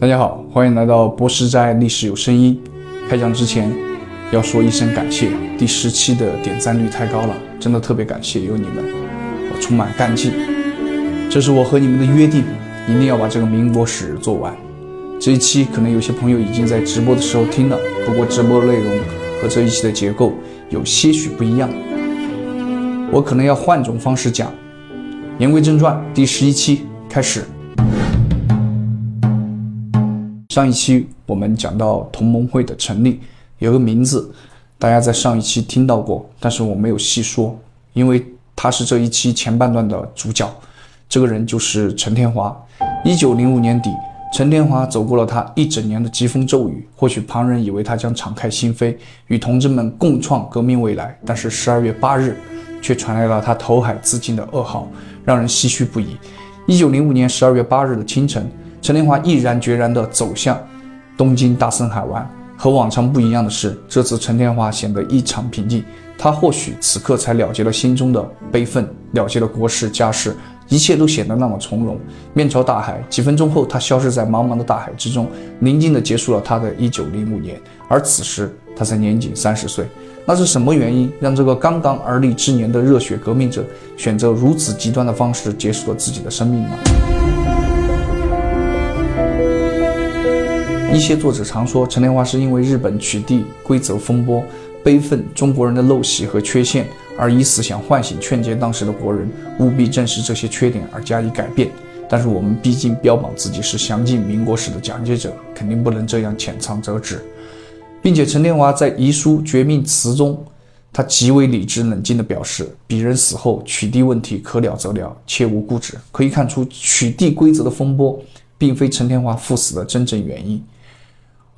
大家好，欢迎来到博士在历史有声音。开讲之前要说一声感谢，第十期的点赞率太高了，真的特别感谢有你们，我充满干劲。这是我和你们的约定，一定要把这个民国史做完。这一期可能有些朋友已经在直播的时候听了，不过直播内容和这一期的结构有些许不一样，我可能要换种方式讲。言归正传，第十一期开始。上一期我们讲到同盟会的成立，有个名字，大家在上一期听到过，但是我没有细说，因为他是这一期前半段的主角。这个人就是陈天华。一九零五年底，陈天华走过了他一整年的疾风骤雨。或许旁人以为他将敞开心扉，与同志们共创革命未来，但是十二月八日，却传来了他投海自尽的噩耗，让人唏嘘不已。一九零五年十二月八日的清晨。陈天华毅然决然地走向东京大森海湾。和往常不一样的是，这次陈天华显得异常平静。他或许此刻才了结了心中的悲愤，了结了国事家事，一切都显得那么从容。面朝大海，几分钟后，他消失在茫茫的大海之中，宁静地结束了他的一九零五年。而此时，他才年仅三十岁。那是什么原因让这个刚刚而立之年的热血革命者选择如此极端的方式结束了自己的生命呢？一些作者常说，陈天华是因为日本取缔规则风波，悲愤中国人的陋习和缺陷，而以思想唤醒、劝诫当时的国人务必正视这些缺点而加以改变。但是我们毕竟标榜自己是详尽民国史的讲解者，肯定不能这样浅尝辄止。并且陈天华在遗书绝命词中，他极为理智冷静地表示：鄙人死后取缔问题可了则了，切勿固执。可以看出，取缔规则的风波，并非陈天华赴死的真正原因。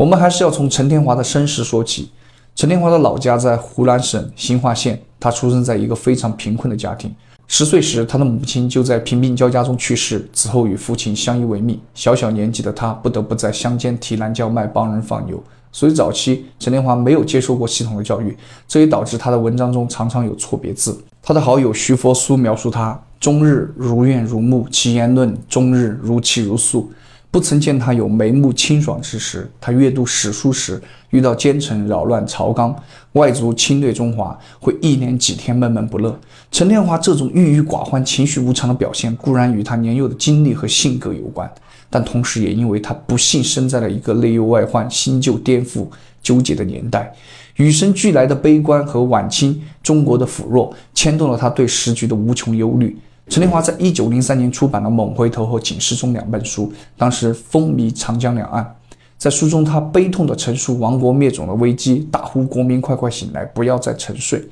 我们还是要从陈天华的身世说起。陈天华的老家在湖南省新化县，他出生在一个非常贫困的家庭。十岁时，他的母亲就在贫病交加中去世，此后与父亲相依为命。小小年纪的他，不得不在乡间提篮叫卖，帮人放牛。所以早期陈天华没有接受过系统的教育，这也导致他的文章中常常有错别字。他的好友徐佛苏描述他：终日如怨如慕，其言论终日如泣如诉。不曾见他有眉目清爽之时。他阅读史书时，遇到奸臣扰乱朝纲、外族侵略中华，会一连几天闷闷不乐。陈天华这种郁郁寡欢、情绪无常的表现，固然与他年幼的经历和性格有关，但同时也因为他不幸生在了一个内忧外患、新旧颠覆纠结的年代，与生俱来的悲观和晚清中国的腐弱，牵动了他对时局的无穷忧虑。陈天华在一九零三年出版了《猛回头》和《警示钟》两本书，当时风靡长江两岸。在书中，他悲痛地陈述亡国灭种的危机，大呼国民快快醒来，不要再沉睡。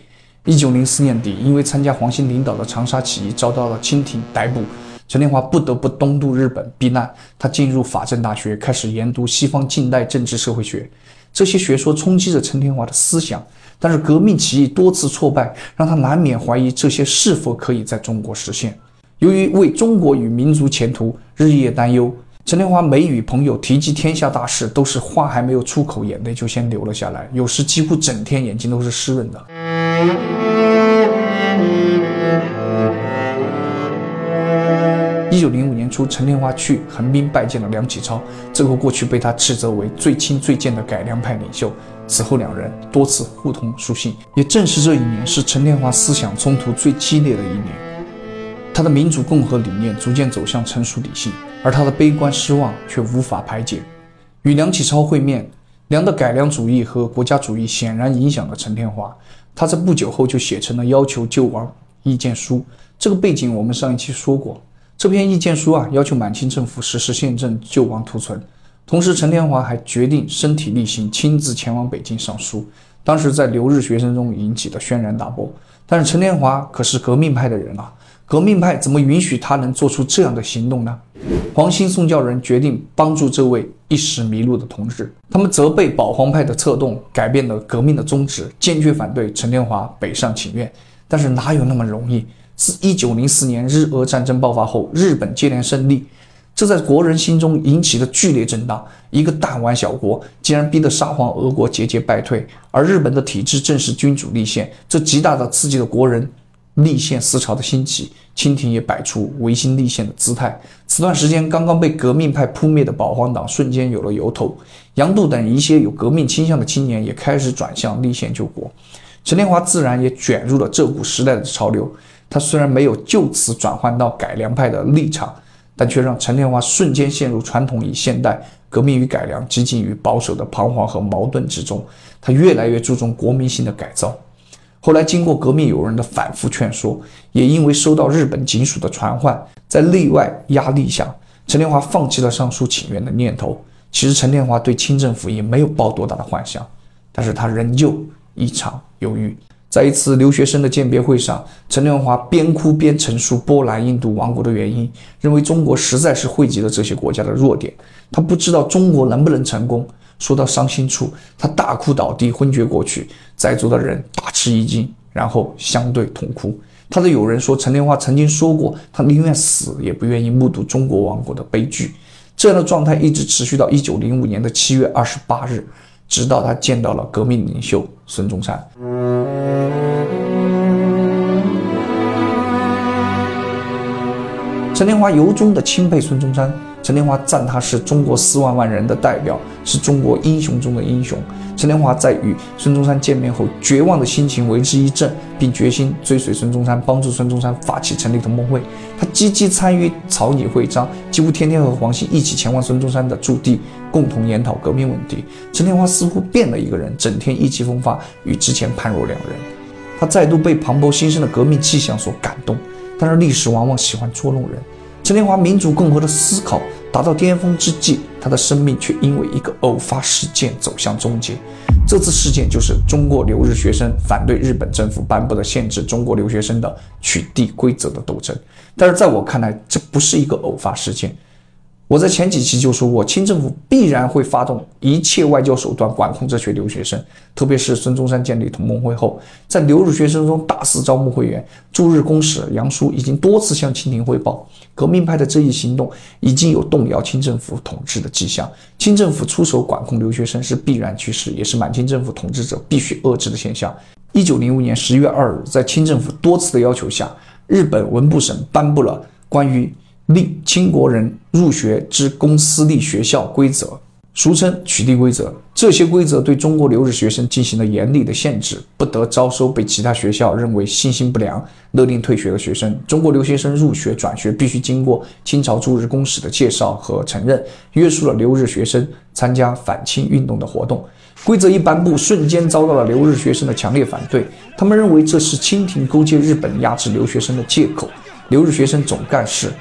一九零四年底，因为参加黄兴领导的长沙起义，遭到了清廷逮捕，陈天华不得不东渡日本避难。他进入法政大学，开始研读西方近代政治社会学，这些学说冲击着陈天华的思想。但是革命起义多次挫败，让他难免怀疑这些是否可以在中国实现。由于为中国与民族前途日夜担忧，陈天华每与朋友提及天下大事，都是话还没有出口，眼泪就先流了下来，有时几乎整天眼睛都是湿润的。一九零五年初，陈天华去横滨拜见了梁启超，这个过去被他斥责为最亲最贱的改良派领袖。此后，两人多次互通书信。也正是这一年，是陈天华思想冲突最激烈的一年。他的民主共和理念逐渐走向成熟理性，而他的悲观失望却无法排解。与梁启超会面，梁的改良主义和国家主义显然影响了陈天华。他在不久后就写成了要求救亡意见书。这个背景我们上一期说过。这篇意见书啊，要求满清政府实施宪政，救亡图存。同时，陈天华还决定身体力行，亲自前往北京上书。当时在留日学生中引起了轩然大波。但是陈天华可是革命派的人啊，革命派怎么允许他能做出这样的行动呢？黄兴宋教仁决定帮助这位一时迷路的同志，他们责备保皇派的策动，改变了革命的宗旨，坚决反对陈天华北上请愿。但是哪有那么容易？自一九零四年日俄战争爆发后，日本接连胜利。这在国人心中引起了剧烈震荡。一个弹丸小国竟然逼得沙皇俄国节节败退，而日本的体制正是君主立宪，这极大的刺激了国人立宪思潮的兴起，清廷也摆出维新立宪的姿态。此段时间，刚刚被革命派扑灭的保皇党瞬间有了由头，杨度等一些有革命倾向的青年也开始转向立宪救国。陈天华自然也卷入了这股时代的潮流。他虽然没有就此转换到改良派的立场，但却让陈天华瞬间陷入传统与现代、革命与改良、激进与保守的彷徨和矛盾之中。他越来越注重国民性的改造。后来，经过革命友人的反复劝说，也因为收到日本警署的传唤，在内外压力下，陈天华放弃了上书请愿的念头。其实，陈天华对清政府也没有抱多大的幻想，但是他仍旧异常犹豫。在一次留学生的鉴别会上，陈天华边哭边陈述波兰、印度亡国的原因，认为中国实在是汇集了这些国家的弱点，他不知道中国能不能成功。说到伤心处，他大哭倒地，昏厥过去。在座的人大吃一惊，然后相对痛哭。他的友人说，陈天华曾经说过，他宁愿死也不愿意目睹中国亡国的悲剧。这样的状态一直持续到一九零五年的七月二十八日，直到他见到了革命领袖孙中山。陈天华由衷的钦佩孙中山。陈天华赞他是中国四万万人的代表，是中国英雄中的英雄。陈天华在与孙中山见面后，绝望的心情为之一振，并决心追随孙中山，帮助孙中山发起成立同盟会。他积极参与草拟会章，几乎天天和黄兴一起前往孙中山的驻地，共同研讨革命问题。陈天华似乎变了一个人，整天意气风发，与之前判若两人。他再度被磅礴新生的革命气象所感动，但是历史往往喜欢捉弄人。陈天华民主共和的思考。达到巅峰之际，他的生命却因为一个偶发事件走向终结。这次事件就是中国留日学生反对日本政府颁布的限制中国留学生的取缔规则的斗争。但是在我看来，这不是一个偶发事件。我在前几期就说过，清政府必然会发动一切外交手段管控这群留学生，特别是孙中山建立同盟会后，在留日学生中大肆招募会员。驻日公使杨叔已经多次向清廷汇报，革命派的这一行动已经有动摇清政府统治的迹象。清政府出手管控留学生是必然趋势，也是满清政府统治者必须遏制的现象。一九零五年十月二日，在清政府多次的要求下，日本文部省颁布了关于。立清国人入学之公私立学校规则，俗称取缔规则。这些规则对中国留日学生进行了严厉的限制，不得招收被其他学校认为信心不良、勒令退学的学生。中国留学生入学转学必须经过清朝驻日公使的介绍和承认，约束了留日学生参加反清运动的活动。规则一颁布，瞬间遭到了留日学生的强烈反对。他们认为这是清廷勾结日本压制留学生的借口。留日学生总干事。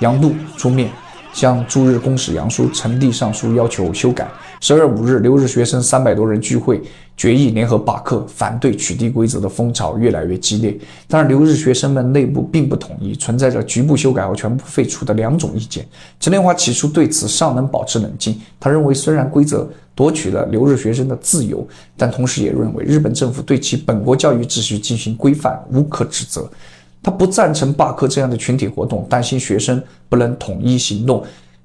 杨度出面向驻日公使杨叔呈递上书，要求修改。十二月五日，留日学生三百多人聚会，决议联合罢课，反对取缔规则的风潮越来越激烈。但是，留日学生们内部并不统一，存在着局部修改和全部废除的两种意见。陈天华起初对此尚能保持冷静，他认为虽然规则夺取了留日学生的自由，但同时也认为日本政府对其本国教育秩序进行规范，无可指责。他不赞成罢课这样的群体活动，担心学生不能统一行动，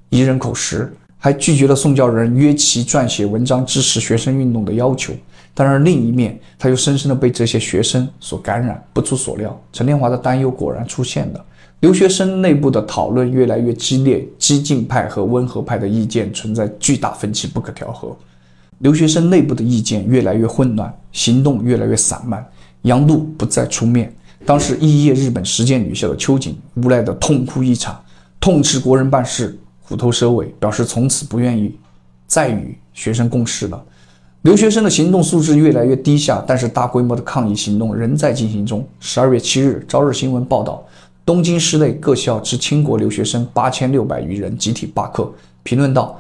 一人口实，还拒绝了宋教仁约其撰写文章支持学生运动的要求。当然，另一面他又深深地被这些学生所感染。不出所料，陈天华的担忧果然出现了。留学生内部的讨论越来越激烈，激进派和温和派的意见存在巨大分歧，不可调和。留学生内部的意见越来越混乱，行动越来越散漫。杨度不再出面。当时肄业日本实践女校的秋瑾无奈的痛哭一场，痛斥国人办事虎头蛇尾，表示从此不愿意再与学生共事了。留学生的行动素质越来越低下，但是大规模的抗议行动仍在进行中。十二月七日，《朝日新闻》报道，东京市内各校之清国留学生八千六百余人集体罢课。评论道：“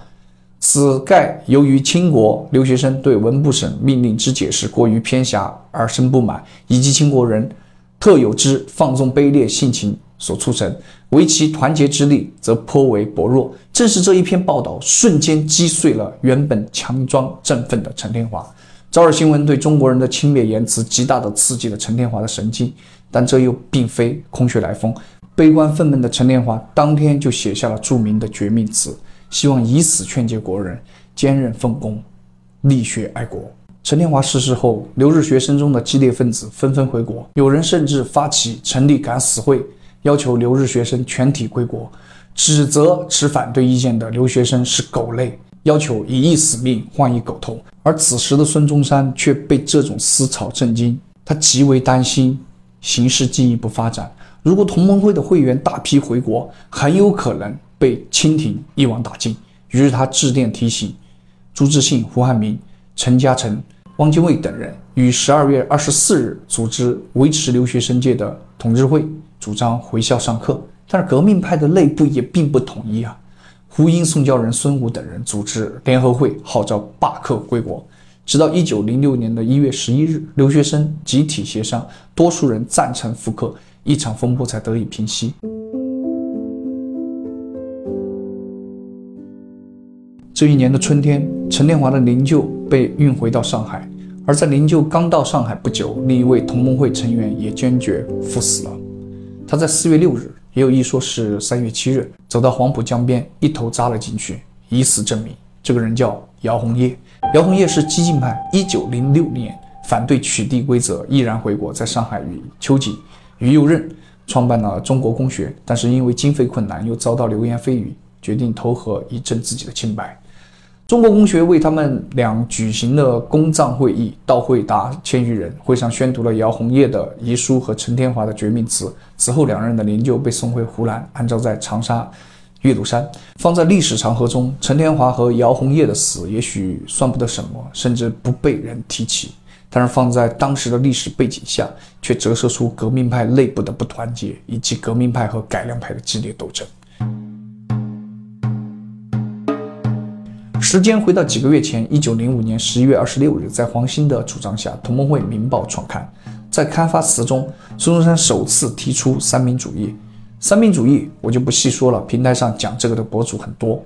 此盖由于清国留学生对文部省命令之解释过于偏狭而生不满，以及清国人。”特有之放纵卑劣性情所促成，唯其团结之力则颇为薄弱。正是这一篇报道，瞬间击碎了原本强装振奋的陈天华。朝日新闻对中国人的轻蔑言辞，极大地刺激了陈天华的神经。但这又并非空穴来风。悲观愤懑的陈天华当天就写下了著名的绝命词，希望以死劝诫国人坚韧奉公，力学爱国。陈天华逝世后，留日学生中的激烈分子纷纷回国，有人甚至发起成立敢死会，要求留日学生全体归国，指责持反对意见的留学生是狗类，要求以一死命换一狗头。而此时的孙中山却被这种思潮震惊，他极为担心形势进一步发展。如果同盟会的会员大批回国，很有可能被清廷一网打尽。于是他致电提醒朱自信、胡汉民、陈嘉诚、汪精卫等人，于十二月二十四日组织维持留学生界的统治会，主张回校上课。但是革命派的内部也并不统一啊。胡英、宋教仁、孙武等人组织联合会，号召罢课归国。直到一九零六年的一月十一日，留学生集体协商，多数人赞成复课。一场风波才得以平息。这一年的春天，陈天华的灵柩被运回到上海，而在灵柩刚到上海不久，另一位同盟会成员也坚决赴死了。他在四月六日，也有一说是三月七日，走到黄浦江边，一头扎了进去，以死证明。这个人叫姚红叶。姚红叶是激进派，一九零六年反对取缔规则，毅然回国，在上海与秋瑾。于右任创办了中国公学，但是因为经费困难，又遭到流言蜚语，决定投河以证自己的清白。中国公学为他们俩举行了公葬会议，到会达千余人，会上宣读了姚红叶的遗书和陈天华的绝命词。此后，两人的灵柩被送回湖南，安葬在长沙岳麓山。放在历史长河中，陈天华和姚红叶的死也许算不得什么，甚至不被人提起。但是放在当时的历史背景下，却折射出革命派内部的不团结，以及革命派和改良派的激烈斗争。时间回到几个月前，一九零五年十一月二十六日，在黄兴的主张下，同盟会《民报》创刊。在刊发词中，孙中山首次提出三民主义。三民主义我就不细说了，平台上讲这个的博主很多。《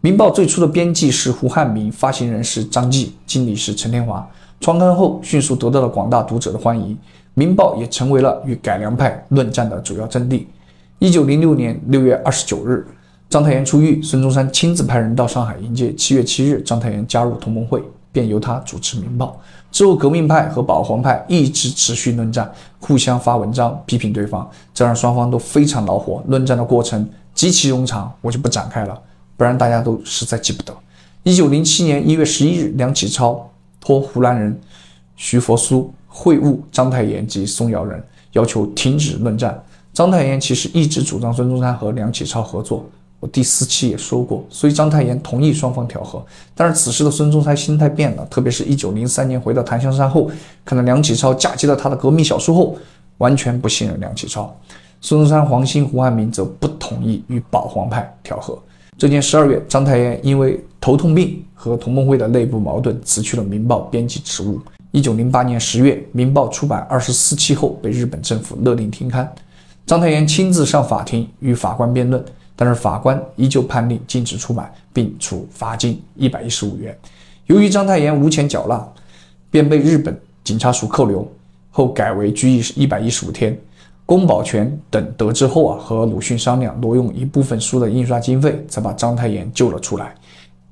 民报》最初的编辑是胡汉民，发行人是张继，经理是陈天华。创刊后，迅速得到了广大读者的欢迎，《民报》也成为了与改良派论战的主要阵地。一九零六年六月二十九日，章太炎出狱，孙中山亲自派人到上海迎接。七月七日，章太炎加入同盟会，便由他主持《民报》。之后，革命派和保皇派一直持续论战，互相发文章批评对方，这让双方都非常恼火。论战的过程极其冗长，我就不展开了，不然大家都实在记不得。一九零七年一月十一日，梁启超。托湖南人徐佛苏会晤章太炎及宋尧仁，要求停止论战。章太炎其实一直主张孙中山和梁启超合作，我第四期也说过，所以章太炎同意双方调和。但是此时的孙中山心态变了，特别是一九零三年回到檀香山后，看到梁启超嫁接了他的革命小叔后，完全不信任梁启超。孙中山、黄兴、胡汉民则不同意与保皇派调和。这年十二月，章太炎因为头痛病和同盟会的内部矛盾，辞去了《民报》编辑职务。一九零八年十月，《民报》出版二十四期后，被日本政府勒令停刊。章太炎亲自上法庭与法官辩论，但是法官依旧判令禁止出版，并处罚金一百一十五元。由于章太炎无钱缴纳，便被日本警察署扣留，后改为拘役一百一十五天。宫保全等得知后啊，和鲁迅商量挪用一部分书的印刷经费，才把章太炎救了出来。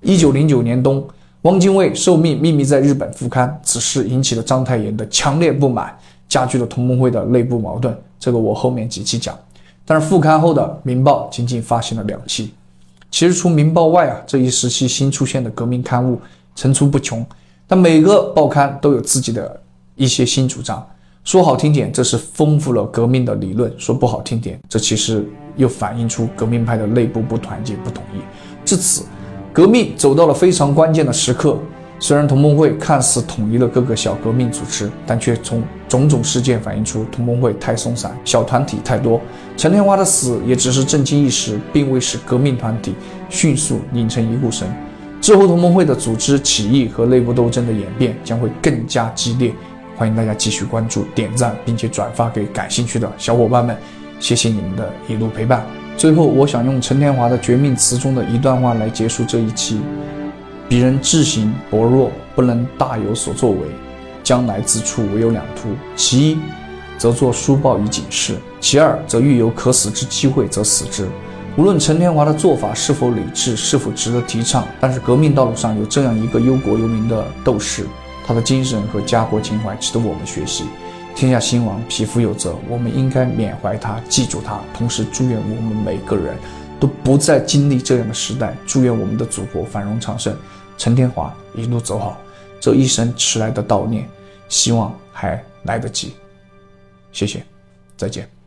一九零九年冬，汪精卫受命秘密在日本复刊，此事引起了章太炎的强烈不满，加剧了同盟会的内部矛盾。这个我后面几期讲。但是复刊后的《民报》仅仅发行了两期。其实除《民报》外啊，这一时期新出现的革命刊物层出不穷，但每个报刊都有自己的一些新主张。说好听点，这是丰富了革命的理论；说不好听点，这其实又反映出革命派的内部不团结、不统一。至此，革命走到了非常关键的时刻。虽然同盟会看似统一了各个小革命组织，但却从种种事件反映出同盟会太松散，小团体太多。陈天华的死也只是震惊一时，并未使革命团体迅速拧成一股绳。之后，同盟会的组织起义和内部斗争的演变将会更加激烈。欢迎大家继续关注、点赞，并且转发给感兴趣的小伙伴们，谢谢你们的一路陪伴。最后，我想用陈天华的绝命词中的一段话来结束这一期：敌人智行薄弱，不能大有所作为，将来之处唯有两途：其一，则做书报以警示；其二，则遇有可死之机会，则死之。无论陈天华的做法是否理智，是否值得提倡，但是革命道路上有这样一个忧国忧民的斗士，他的精神和家国情怀值得我们学习。天下兴亡，匹夫有责，我们应该缅怀他，记住他，同时祝愿我们每个人。都不再经历这样的时代，祝愿我们的祖国繁荣昌盛。陈天华一路走好这一生迟来的悼念希望还来得及。谢谢再见。